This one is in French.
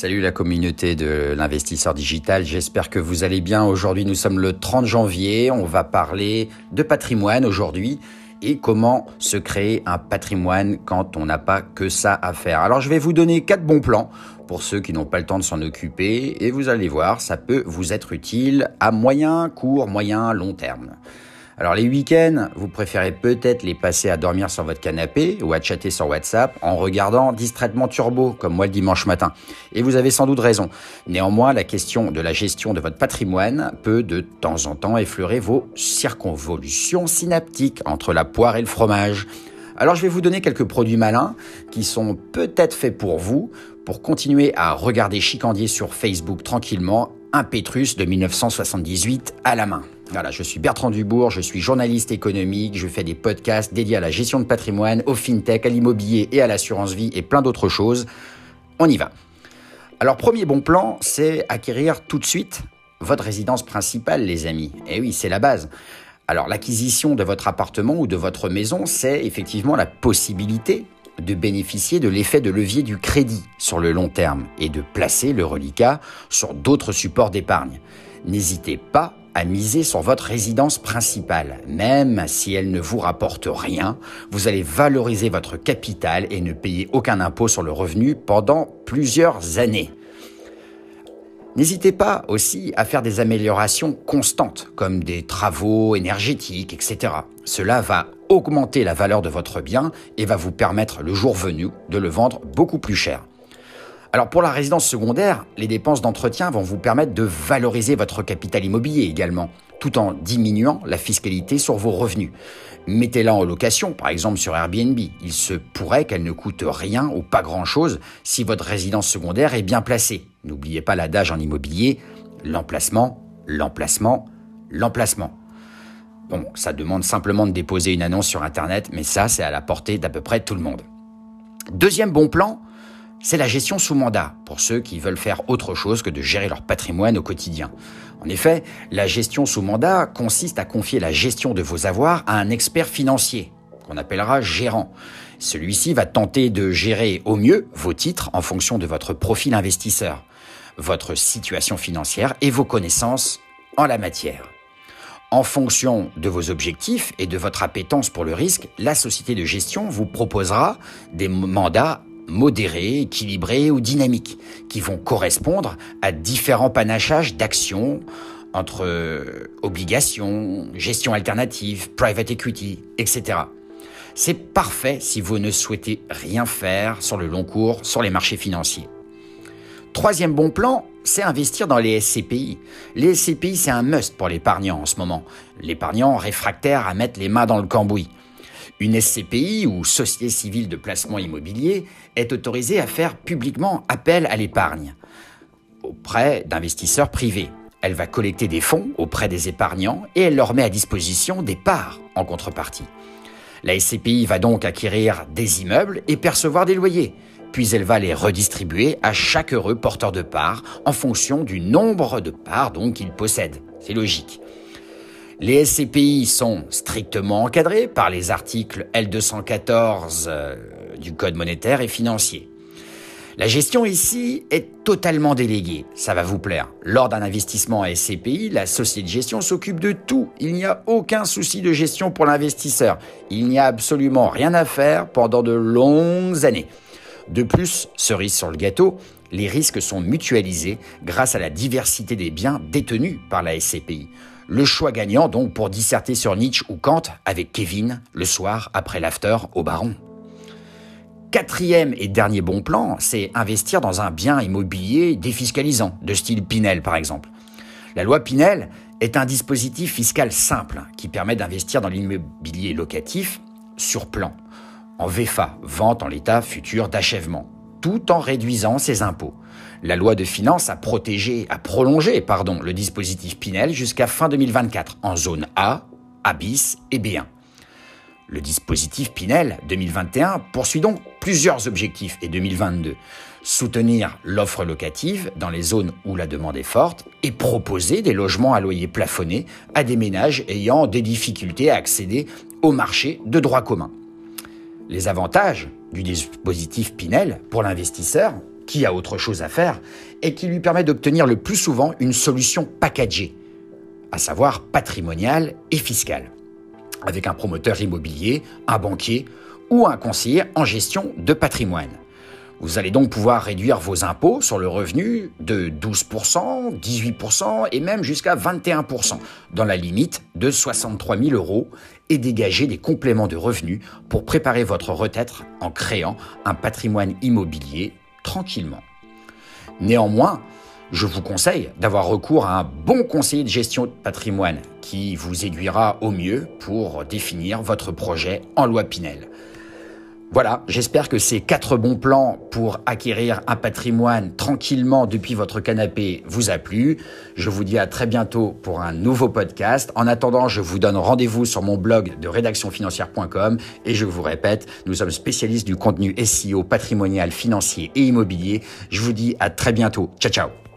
Salut la communauté de l'investisseur digital, j'espère que vous allez bien. Aujourd'hui nous sommes le 30 janvier, on va parler de patrimoine aujourd'hui et comment se créer un patrimoine quand on n'a pas que ça à faire. Alors je vais vous donner quatre bons plans pour ceux qui n'ont pas le temps de s'en occuper et vous allez voir, ça peut vous être utile à moyen, court, moyen, long terme. Alors les week-ends, vous préférez peut-être les passer à dormir sur votre canapé ou à chatter sur WhatsApp en regardant distraitement Turbo, comme moi le dimanche matin. Et vous avez sans doute raison. Néanmoins, la question de la gestion de votre patrimoine peut de temps en temps effleurer vos circonvolutions synaptiques entre la poire et le fromage. Alors je vais vous donner quelques produits malins qui sont peut-être faits pour vous, pour continuer à regarder chicandier sur Facebook tranquillement un Pétrus de 1978 à la main. Voilà, je suis Bertrand Dubourg, je suis journaliste économique, je fais des podcasts dédiés à la gestion de patrimoine, au fintech, à l'immobilier et à l'assurance vie et plein d'autres choses. On y va. Alors premier bon plan, c'est acquérir tout de suite votre résidence principale, les amis. Eh oui, c'est la base. Alors l'acquisition de votre appartement ou de votre maison, c'est effectivement la possibilité de bénéficier de l'effet de levier du crédit sur le long terme et de placer le reliquat sur d'autres supports d'épargne. N'hésitez pas à miser sur votre résidence principale. Même si elle ne vous rapporte rien, vous allez valoriser votre capital et ne payer aucun impôt sur le revenu pendant plusieurs années. N'hésitez pas aussi à faire des améliorations constantes, comme des travaux énergétiques, etc. Cela va augmenter la valeur de votre bien et va vous permettre le jour venu de le vendre beaucoup plus cher. Alors pour la résidence secondaire, les dépenses d'entretien vont vous permettre de valoriser votre capital immobilier également, tout en diminuant la fiscalité sur vos revenus. Mettez-la en location, par exemple sur Airbnb. Il se pourrait qu'elle ne coûte rien ou pas grand-chose si votre résidence secondaire est bien placée. N'oubliez pas l'adage en immobilier, l'emplacement, l'emplacement, l'emplacement. Bon, ça demande simplement de déposer une annonce sur Internet, mais ça, c'est à la portée d'à peu près tout le monde. Deuxième bon plan, c'est la gestion sous mandat, pour ceux qui veulent faire autre chose que de gérer leur patrimoine au quotidien. En effet, la gestion sous mandat consiste à confier la gestion de vos avoirs à un expert financier, qu'on appellera gérant. Celui-ci va tenter de gérer au mieux vos titres en fonction de votre profil investisseur, votre situation financière et vos connaissances en la matière. En fonction de vos objectifs et de votre appétence pour le risque, la société de gestion vous proposera des mandats modérés, équilibrés ou dynamiques, qui vont correspondre à différents panachages d'actions entre euh, obligations, gestion alternative, private equity, etc. C'est parfait si vous ne souhaitez rien faire sur le long cours sur les marchés financiers. Troisième bon plan, c'est investir dans les SCPI. Les SCPI, c'est un must pour l'épargnant en ce moment. L'épargnant réfractaire à mettre les mains dans le cambouis. Une SCPI ou Société civile de placement immobilier est autorisée à faire publiquement appel à l'épargne auprès d'investisseurs privés. Elle va collecter des fonds auprès des épargnants et elle leur met à disposition des parts en contrepartie. La SCPI va donc acquérir des immeubles et percevoir des loyers, puis elle va les redistribuer à chaque heureux porteur de parts en fonction du nombre de parts qu'il possède. C'est logique. Les SCPI sont strictement encadrés par les articles L214 euh, du Code monétaire et financier. La gestion ici est totalement déléguée, ça va vous plaire. Lors d'un investissement à SCPI, la société de gestion s'occupe de tout. Il n'y a aucun souci de gestion pour l'investisseur. Il n'y a absolument rien à faire pendant de longues années. De plus, cerise sur le gâteau, les risques sont mutualisés grâce à la diversité des biens détenus par la SCPI. Le choix gagnant donc pour disserter sur Nietzsche ou Kant avec Kevin le soir après l'after au Baron. Quatrième et dernier bon plan, c'est investir dans un bien immobilier défiscalisant, de style Pinel par exemple. La loi Pinel est un dispositif fiscal simple qui permet d'investir dans l'immobilier locatif sur plan, en VFA, vente en l'état futur d'achèvement, tout en réduisant ses impôts. La loi de finances a protégé, a prolongé, pardon, le dispositif Pinel jusqu'à fin 2024 en zone A, A bis et B1. Le dispositif Pinel 2021 poursuit donc plusieurs objectifs et 2022. Soutenir l'offre locative dans les zones où la demande est forte et proposer des logements à loyer plafonné à des ménages ayant des difficultés à accéder au marché de droit commun. Les avantages du dispositif Pinel pour l'investisseur qui a autre chose à faire et qui lui permet d'obtenir le plus souvent une solution packagée, à savoir patrimoniale et fiscale, avec un promoteur immobilier, un banquier ou un conseiller en gestion de patrimoine. Vous allez donc pouvoir réduire vos impôts sur le revenu de 12%, 18% et même jusqu'à 21%, dans la limite de 63 000 euros, et dégager des compléments de revenus pour préparer votre retraite en créant un patrimoine immobilier tranquillement. Néanmoins, je vous conseille d'avoir recours à un bon conseiller de gestion de patrimoine qui vous aiguillera au mieux pour définir votre projet en loi Pinel. Voilà, j'espère que ces quatre bons plans pour acquérir un patrimoine tranquillement depuis votre canapé vous a plu. Je vous dis à très bientôt pour un nouveau podcast. En attendant, je vous donne rendez-vous sur mon blog de rédactionfinancière.com et je vous répète, nous sommes spécialistes du contenu SEO patrimonial, financier et immobilier. Je vous dis à très bientôt. Ciao ciao